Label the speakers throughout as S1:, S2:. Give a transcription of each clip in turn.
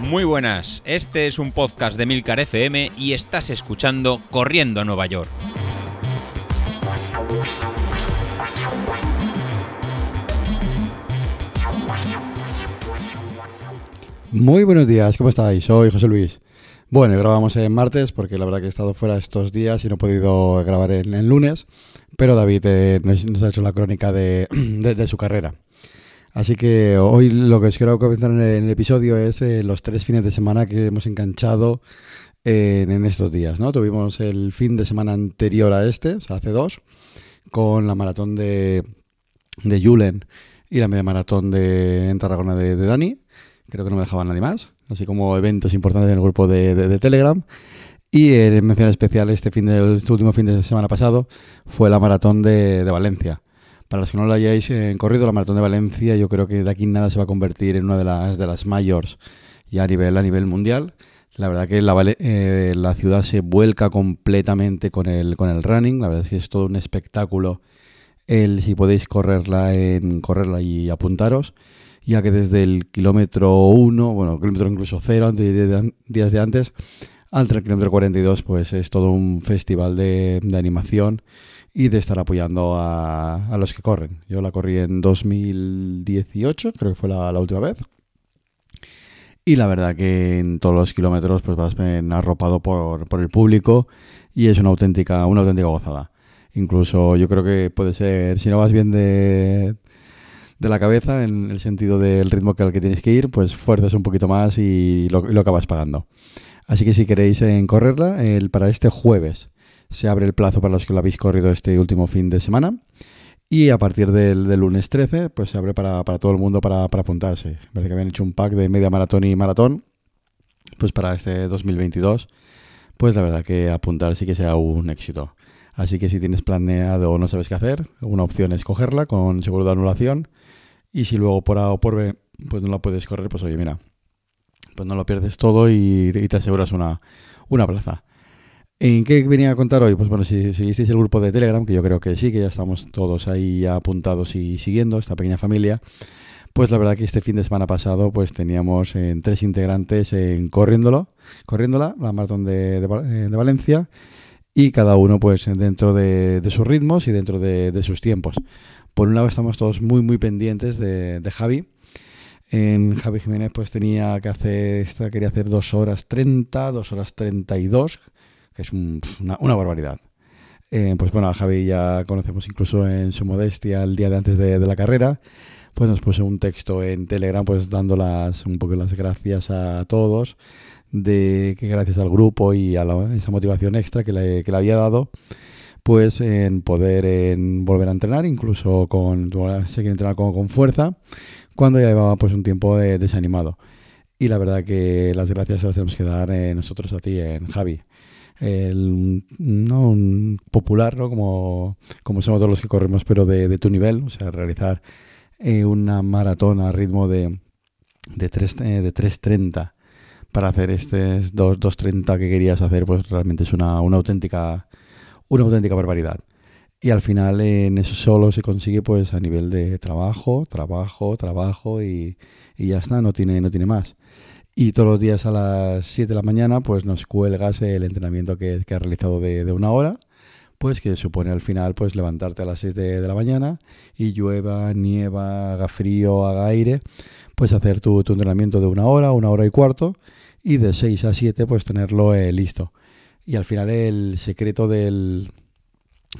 S1: Muy buenas, este es un podcast de Milcar FM y estás escuchando Corriendo a Nueva York.
S2: Muy buenos días, ¿cómo estáis? Soy José Luis. Bueno, grabamos en martes porque la verdad que he estado fuera estos días y no he podido grabar en, lunes, pero David eh, nos, ha hecho la crónica de, su carrera. Así que hoy lo que os quiero comentar en el, episodio es eh, los tres fines de semana que hemos enganchado en, estos días. ¿no? Tuvimos el fin de semana anterior a este, o sea, hace dos, con la maratón de, de Julen y la media maratón de, en Tarragona de, de Dani. Creo que no me dejaba nadie más así como eventos importantes en el grupo de, Telegram. Y en mención especial este fin de, este último fin de semana pasado fue la maratón de, Valencia. Para los que no lo hayáis eh, corrido, la maratón de Valencia, yo creo que de aquí nada se va a convertir en una de las de las mayores ya a nivel a nivel mundial. La verdad que la, eh, la ciudad se vuelca completamente con el con el running. La verdad es que es todo un espectáculo. El si podéis correrla en correrla y apuntaros ya que desde el kilómetro 1, bueno, kilómetro incluso 0, días de antes, al kilómetro 42, pues es todo un festival de, animación y de estar apoyando a, los que corren. Yo la corrí en 2018, creo que fue la, última vez. Y la verdad que en todos los kilómetros pues vas arropado por, por el público y es una auténtica, una auténtica gozada. Incluso yo creo que puede ser, si no vas bien de, de la cabeza, en el sentido del ritmo que al que tienes que ir, pues fuerzas un poquito más y lo, acabas pagando. Así que si queréis en correrla, el, para este jueves se abre el plazo para los que lo habéis corrido este último fin de semana. Y a partir del, lunes 13, pues se abre para, todo el mundo para, apuntarse. Parece que habían hecho un pack de media maratón y maratón, pues para este 2022. Pues la verdad que apuntar sí que sea un éxito. Así que si tienes planeado o no sabes qué hacer, una opción es cogerla con seguro de anulación y si luego por A o por B pues no la puedes correr, pues oye, mira, pues no lo pierdes todo y, te aseguras una, una plaza. ¿En qué venía a contar hoy? Pues bueno, si seguisteis el grupo de Telegram, que yo creo que sí, que ya estamos todos ahí apuntados y siguiendo esta pequeña familia, pues la verdad que este fin de semana pasado pues teníamos en tres integrantes en corriéndolo, corriéndola, la maratón de, de, Valencia, y cada uno pues dentro de, sus ritmos y dentro de, sus tiempos. Por un lado estamos todos muy muy pendientes de, Javi. En Javi Jiménez pues tenía que hacer, quería hacer 2 horas 30, 2 horas 32, es una, barbaridad. Eh, pues bueno, a Javi ya conocemos incluso en su modestia el día de antes de, la carrera. Pues nos puso un texto en Telegram pues dando un poco las gracias a todos de que gracias al grupo y a esa motivación extra que le, que le había dado pues en poder en volver a entrenar, incluso con seguir entrenar con, fuerza, cuando ya llevaba pues un tiempo desanimado. Y la verdad que las gracias las tenemos que dar eh, nosotros a ti, en Javi. El, no un popular, ¿no? Como, como somos todos los que corremos, pero de, tu nivel, o sea, realizar eh, una maratón a ritmo de, de, 3, eh, de 3.30 para hacer este 2.30 que querías hacer, pues realmente es una, una auténtica una auténtica barbaridad. Y al final en eso solo se consigue pues a nivel de trabajo, trabajo, trabajo y, ya está, no tiene, no tiene más. Y todos los días a las 7 de la mañana pues nos cuelgas el entrenamiento que, que has realizado de, una hora, pues que supone al final pues levantarte a las 7 de la mañana y llueva, nieva, haga frío, haga aire, pues hacer tu, entrenamiento de una hora, una hora y cuarto y de 6 a 7 pues tenerlo eh, listo. Y al final el secreto del,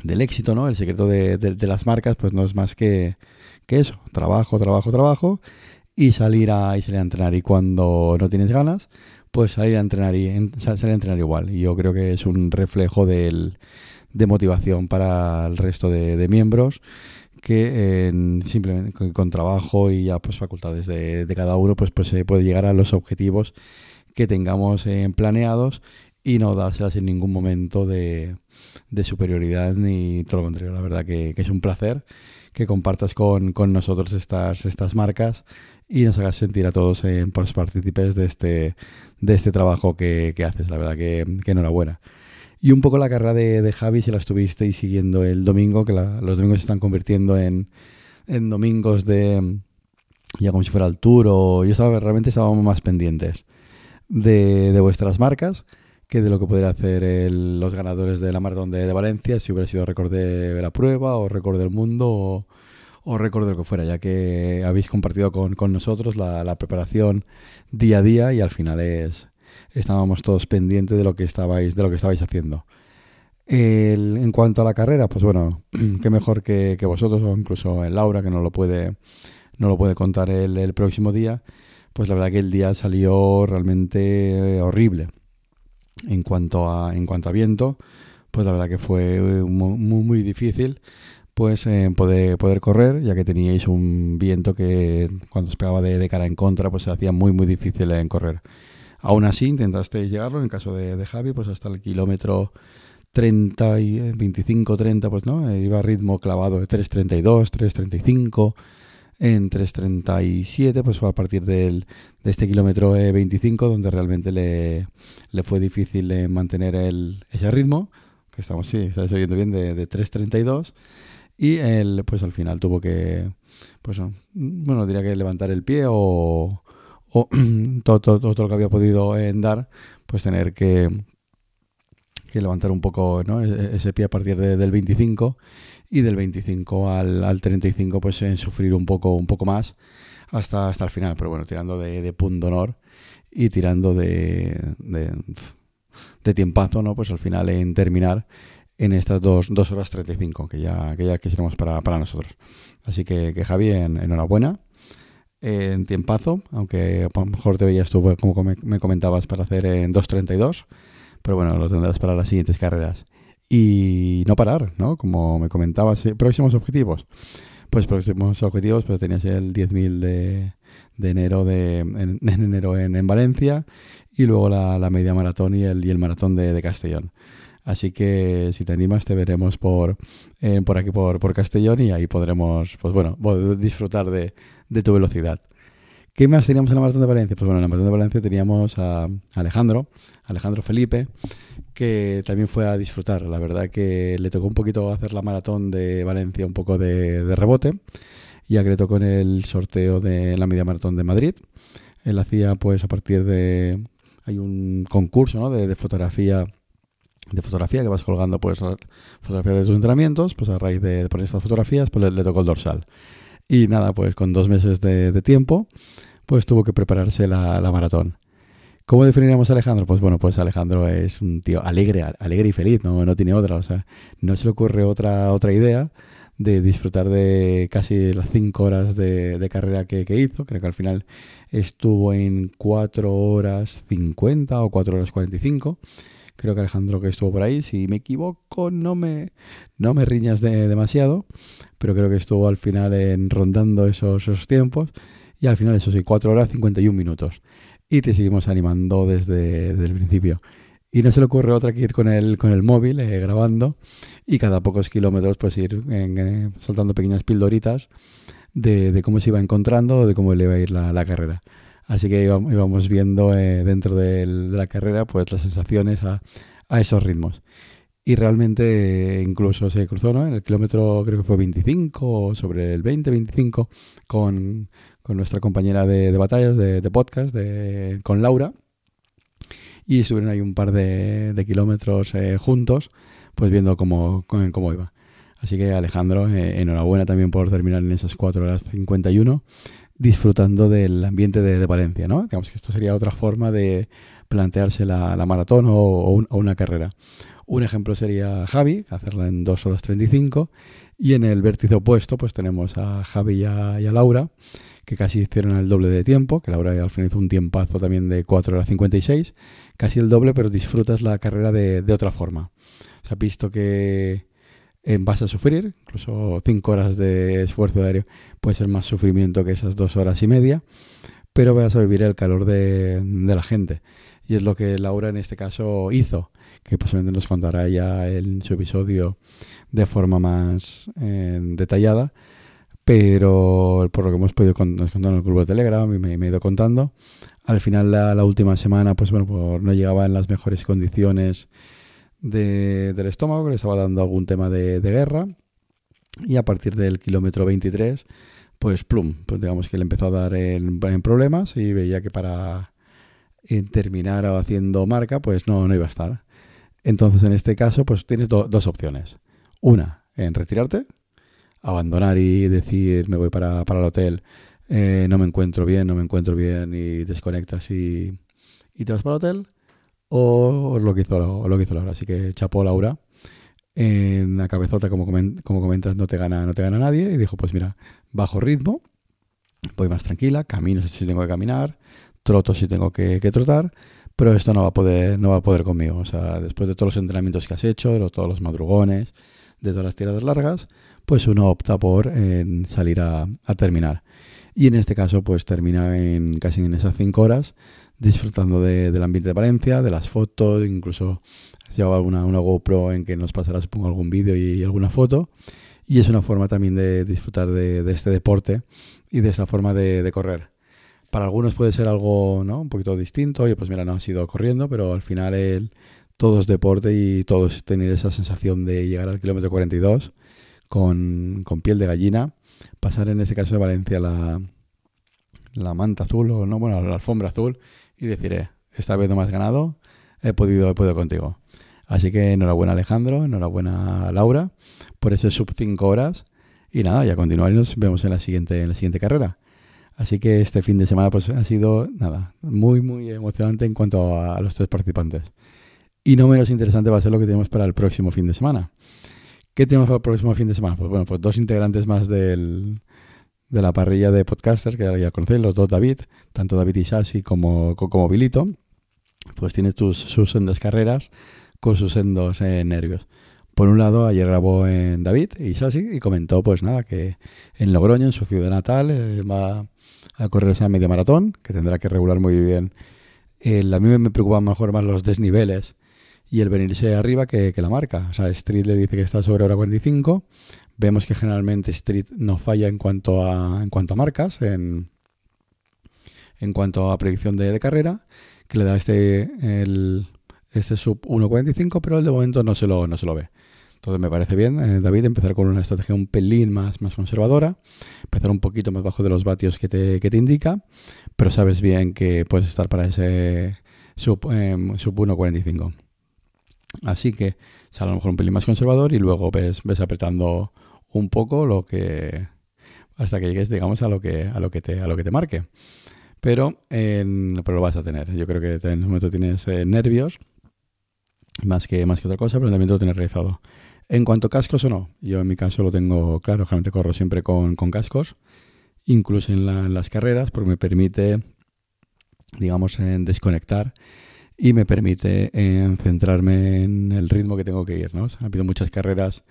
S2: del éxito, ¿no? El secreto de, las marcas, pues no es más que, que, eso. Trabajo, trabajo, trabajo y salir a, y salir a entrenar. Y cuando no tienes ganas, pues salir a entrenar y salir a entrenar igual. Y yo creo que es un reflejo del, de motivación para el resto de, miembros que simplemente con, trabajo y ya pues facultades de, cada uno pues pues se puede llegar a los objetivos que tengamos eh, planeados y no dárselas en ningún momento de, superioridad ni todo lo contrario. La verdad que, es un placer que compartas con, nosotros estas, estas marcas y nos hagas sentir a todos en, pues, partícipes de este, de este trabajo que, haces. La verdad que, enhorabuena. Y un poco la carrera de, Javi, si la estuvisteis siguiendo el domingo, que los domingos se están convirtiendo en, en domingos de, ya como si fuera el tour, o yo estaba, realmente estábamos más pendientes de, de vuestras marcas que de lo que podría hacer los ganadores de la maratón de, Valencia, si hubiera sido récord de la prueba o récord del mundo o, o récord de lo que fuera, ya que habéis compartido con, con nosotros la, preparación día a día y al final es estábamos todos pendientes de lo que estabais de lo que estabais haciendo. en cuanto a la carrera, pues bueno, qué mejor que, que vosotros o incluso en Laura que no lo puede no lo puede contar el, el próximo día. Pues la verdad que el día salió realmente horrible en cuanto a, en cuanto a viento, pues la verdad que fue muy, muy difícil pues eh, poder, poder correr, ya que teníais un viento que cuando os pegaba de, cara en contra, pues se hacía muy muy difícil en correr. Aún así intentasteis llegarlo, en el caso de, Javi, pues hasta el kilómetro 30 y 25, eh, 30, pues no, eh, iba a ritmo clavado de 3.32, 3.35, en 3.37, pues fue a partir del, de este kilómetro 25 donde realmente le, le fue difícil eh, mantener el, ese ritmo, que estamos, sí, estáis oyendo bien, de, de 3.32 y él pues al final tuvo que, pues bueno, diría que levantar el pie o, todo, todo, todo, lo que había podido en dar, pues tener que, que levantar un poco ¿no? E, ese pie a partir de, del 25 y del 25 al, al 35 pues en sufrir un poco, un poco más hasta, hasta el final, pero bueno, tirando de, de punto honor y tirando de, de, de, tiempazo, ¿no? Pues al final en terminar en estas dos, dos horas 35 que ya, que ya quisiéramos para, para nosotros. Así que, que Javi, en, enhorabuena en tiempazo, aunque a lo mejor te veías tú, como me comentabas, para hacer en 2.32, pero bueno, lo tendrás para las siguientes carreras y no parar, ¿no? Como me comentabas, eh, próximos objetivos. Pues próximos objetivos, pues tenías el 10.000 de, de enero de, en, enero en, Valencia y luego la, la, media maratón y el, y el maratón de, de, Castellón. Así que si te animas te veremos por, eh, por aquí por, por Castellón y ahí podremos, pues bueno, disfrutar de, de tu velocidad. ¿Qué más teníamos en la Maratón de Valencia? Pues bueno, en la Maratón de Valencia teníamos a Alejandro, Alejandro Felipe, que también fue a disfrutar. La verdad que le tocó un poquito hacer la Maratón de Valencia un poco de, de rebote, ya que le tocó en el sorteo de la Media Maratón de Madrid. Él hacía pues a partir de... Hay un concurso ¿no? de, de fotografía de fotografía que vas colgando pues fotografías de tus entrenamientos, pues a raíz de poner estas fotografías pues le, le tocó el dorsal. Y nada, pues con dos meses de, de tiempo, pues tuvo que prepararse la, la, maratón. ¿Cómo definiríamos a Alejandro? Pues bueno, pues Alejandro es un tío alegre, alegre y feliz, no, no tiene otra, o sea, no se le ocurre otra, otra idea de disfrutar de casi las cinco horas de, de carrera que, que, hizo. Creo que al final estuvo en 4 horas 50 o 4 horas 45. Creo que Alejandro que estuvo por ahí, si me equivoco, no me, no me riñas de, demasiado, pero creo que estuvo al final en rondando esos, esos tiempos. Y al final, eso sí, 4 horas 51 minutos. Y te seguimos animando desde, desde, el principio. Y no se le ocurre otra que ir con el, con el móvil eh, grabando y cada pocos kilómetros pues ir soltando pequeñas pildoritas de, de, cómo se iba encontrando o de cómo le iba a ir la, la carrera. Así que íbamos, viendo eh, dentro de la carrera pues las sensaciones a, esos ritmos. Y realmente incluso se cruzó ¿no? en el kilómetro, creo que fue 25 o sobre el 20, 25, con, nuestra compañera de, batallas, de, podcast, de, con Laura. Y estuvieron ahí un par de, de kilómetros eh, juntos, pues viendo cómo, cómo, iba. Así que Alejandro, eh, enhorabuena también por terminar en esas 4 horas 51, disfrutando del ambiente de, Valencia, ¿no? Digamos que esto sería otra forma de plantearse la, la maratón o, o, un, o, una carrera. Un ejemplo sería Javi, hacerla en 2 horas 35, y en el vértice opuesto pues tenemos a Javi y a, y a Laura, que casi hicieron el doble de tiempo, que Laura al final hizo un tiempazo también de 4 horas 56, casi el doble, pero disfrutas la carrera de, de otra forma. Se ha visto que eh, vas a sufrir, incluso 5 horas de esfuerzo diario puede ser más sufrimiento que esas 2 horas y media, pero vas a vivir el calor de, la gente. Y es lo que Laura en este caso hizo, que posiblemente nos contará ya en su episodio de forma más eh, detallada pero por lo que hemos podido contar en el grupo de Telegram y me, he ido contando, al final la, última semana, pues bueno, no llegaba en las mejores condiciones de, del estómago, que le estaba dando algún tema de, guerra, y a partir del kilómetro 23, pues plum, pues digamos que le empezó a dar en, problemas y veía que para terminar haciendo marca, pues no, no iba a estar. Entonces, en este caso, pues tienes dos opciones. Una, en retirarte, abandonar y decir, me voy para, para el hotel, eh, no me encuentro bien, no me encuentro bien, y desconectas y, y te vas para el hotel, o lo que hizo, lo que hizo Laura. Así que chapó Laura en la cabezota, como, como comentas, no te, gana, no te gana nadie, y dijo, pues mira, bajo ritmo, voy más tranquila, camino si tengo que caminar, troto si tengo que, trotar, pero esto no va a poder, no va a poder conmigo. O sea, después de todos los entrenamientos que has hecho, de todos los madrugones, de todas las tiradas largas, pues uno opta por salir a, terminar. Y en este caso, pues termina en casi en esas cinco horas, disfrutando del ambiente de Valencia, de las fotos, incluso llevaba una, una GoPro en que nos pasará, supongo, algún vídeo y, alguna foto. Y es una forma también de disfrutar de, este deporte y de esta forma de, correr. Para algunos puede ser algo ¿no? un poquito distinto. Oye, pues mira, no ha sido corriendo, pero al final el, todo es deporte y todo es tener esa sensación de llegar al kilómetro 42 con, con piel de gallina. Pasar en este caso de Valencia la, la manta azul o no, bueno, la alfombra azul y decir, eh, esta vez no me has ganado, he podido, he podido contigo. Así que enhorabuena Alejandro, enhorabuena Laura por ese sub 5 horas. Y nada, ya continuar y nos vemos en la siguiente, en la siguiente carrera. Así que este fin de semana pues ha sido nada, muy muy emocionante en cuanto a, los tres participantes. Y no menos interesante va a ser lo que tenemos para el próximo fin de semana. ¿Qué tenemos para el próximo fin de semana? Pues bueno, pues dos integrantes más del, de la parrilla de podcasters que ya conocéis, los dos David, tanto David Isasi como, como Bilito, pues tiene tus, sus sendas carreras con sus sendos eh, nervios. Por un lado, ayer grabó en David y Sasi y comentó, pues nada, que en Logroño, en su ciudad natal, eh, va a correr esa media maratón, que tendrá que regular muy bien. a mí me preocupan mejor más los desniveles y el venirse arriba que, la marca. O sea, Street le dice que está sobre hora 45. Vemos que generalmente Street no falla en cuanto a, en cuanto a marcas, en, en cuanto a predicción de, carrera, que le da este el, este sub 1.45, pero el de momento no se lo, no se lo ve. Entonces me parece bien, eh, David, empezar con una estrategia un pelín más, más conservadora, empezar un poquito más bajo de los vatios que te, que te indica, pero sabes bien que puedes estar para ese sub, em, sub 1.45. Así que sale a lo mejor un pelín más conservador y luego ves, ves apretando un poco lo que hasta que llegues digamos a lo que a lo que te a lo que te marque pero, pero lo vas a tener yo creo que en este momento tienes eh, nervios más que, más que otra cosa, pero también lo tienes realizado. En cuanto a cascos o no, yo en mi caso lo tengo claro, generalmente corro siempre con, cascos, incluso en, las carreras, porque me permite, digamos, en desconectar y me permite en centrarme en el ritmo que tengo que ir. ¿no? ha habido muchas carreras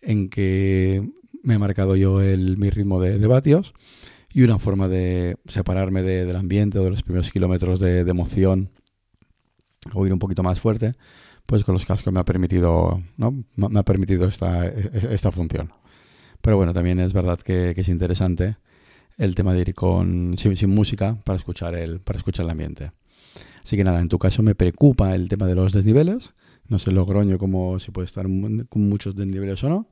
S2: en que me he marcado yo el, mi ritmo de, vatios y una forma de separarme del ambiente o de los primeros kilómetros de, de emoción o ir un poquito más fuerte pues con los cascos me ha permitido, ¿no? Me ha permitido esta, esta función. Pero bueno, también es verdad que, es interesante el tema de ir con sin, música para escuchar el para escuchar el ambiente. Así que nada, en tu caso me preocupa el tema de los desniveles. No sé Logroño como si puede estar con muchos desniveles o no,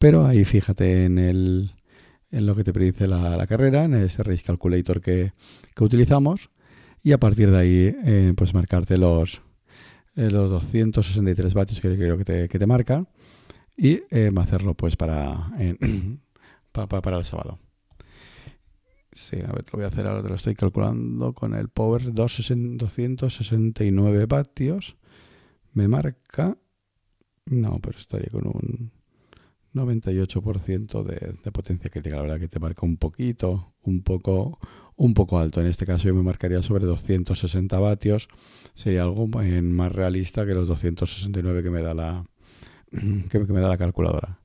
S2: pero ahí fíjate en el en lo que te predice la, carrera, en ese race calculator que, utilizamos y a partir de ahí eh, pues marcarte los eh, los 263 vatios que creo que te, que te marca y eh, hacerlo pues para, para el sábado. Sí, a ver, lo voy a hacer ahora, te lo estoy calculando con el Power 269 vatios. Me marca... No, pero estaría con un 98% de, de potencia crítica. La verdad que te marca un poquito, un poco, un poco alto. En este caso yo me marcaría sobre 260 vatios. Sería algo más realista que los 269 que me da la, que, me da la calculadora.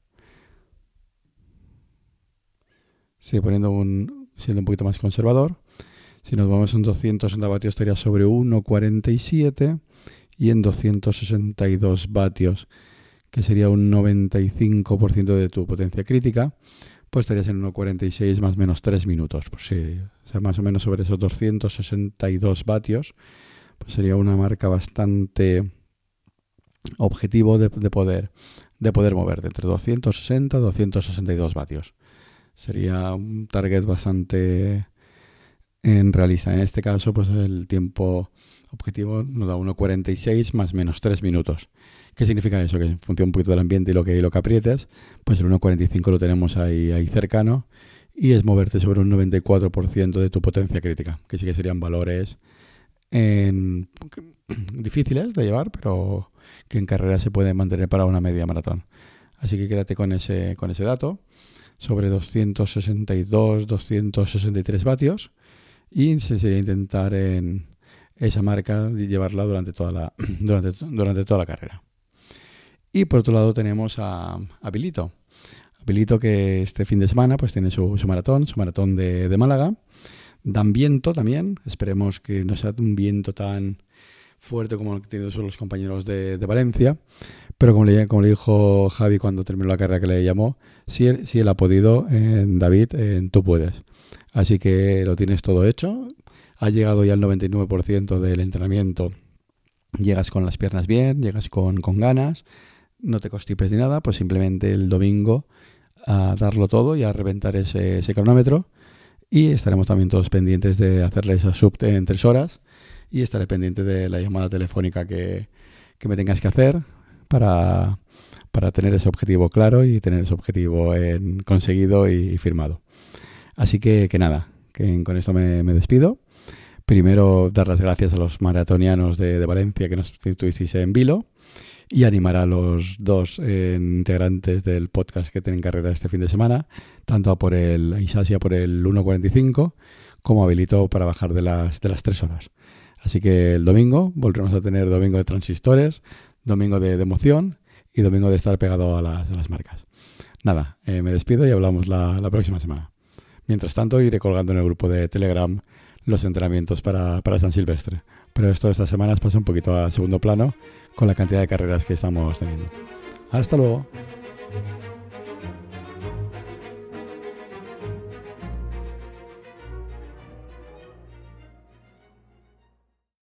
S2: Sí, poniendo un, siendo un poquito más conservador. Si nos vamos en 260 vatios estaría sobre 1,47 y en 262 vatios, que sería un 95% de tu potencia crítica, pues estarías en 1,46 más menos 3 minutos. Pues sí, o sea, más o menos sobre esos 262 vatios, pues sería una marca bastante objetivo de, poder de poder moverte entre 260 y 262 vatios. Sería un target bastante en realista. En este caso, pues el tiempo objetivo nos da 1.46 más menos 3 minutos. ¿Qué significa eso? Que en función un poquito del ambiente y lo que, lo que aprietes, pues el 1.45 lo tenemos ahí, ahí cercano y es moverte sobre un 94% de tu potencia crítica, que sí que serían valores difíciles de llevar, pero que en carrera se pueden mantener para una media maratón. Así que quédate con ese, con ese dato, sobre 262, 263 vatios, y se sería intentar en esa marca llevarla durante toda la, durante, durante toda la carrera. Y por otro lado tenemos a, a Bilito. Bilito que este fin de semana pues tiene su, maratón, su maratón de, Málaga. Dan viento también, esperemos que no sea un viento tan fuerte como el que tienen los compañeros de, Valencia, pero como le, dijo Javi cuando terminó la carrera que le llamó, si él, ha podido, David, tú puedes. Así que lo tienes todo hecho, ha llegado ya el 99% del entrenamiento, llegas con las piernas bien, llegas con ganas, no te constipes ni nada, pues simplemente el domingo a darlo todo y a reventar ese, cronómetro. Y estaremos también todos pendientes de hacerle esa sub en tres horas. Y estaré pendiente de la llamada telefónica que, me tengas que hacer para, tener ese objetivo claro y tener ese objetivo en, conseguido y firmado. Así que, que nada, que con esto me, despido. Primero, dar las gracias a los maratonianos de, de Valencia que nos tuvisteis en Vilo y animar a los dos eh, integrantes del podcast que tienen carrera este fin de semana, tanto a por el Isasia por el 1.45 como habilito para bajar de las, de las 3 horas. Así que el domingo volveremos a tener domingo de transistores, domingo de, emoción y domingo de estar pegado a las, marcas. Nada, eh, me despido y hablamos la, la, próxima semana. Mientras tanto, iré colgando en el grupo de Telegram los entrenamientos para, para San Silvestre. Pero esto de estas semanas pasa un poquito a segundo plano con la cantidad de carreras que estamos teniendo. Hasta luego.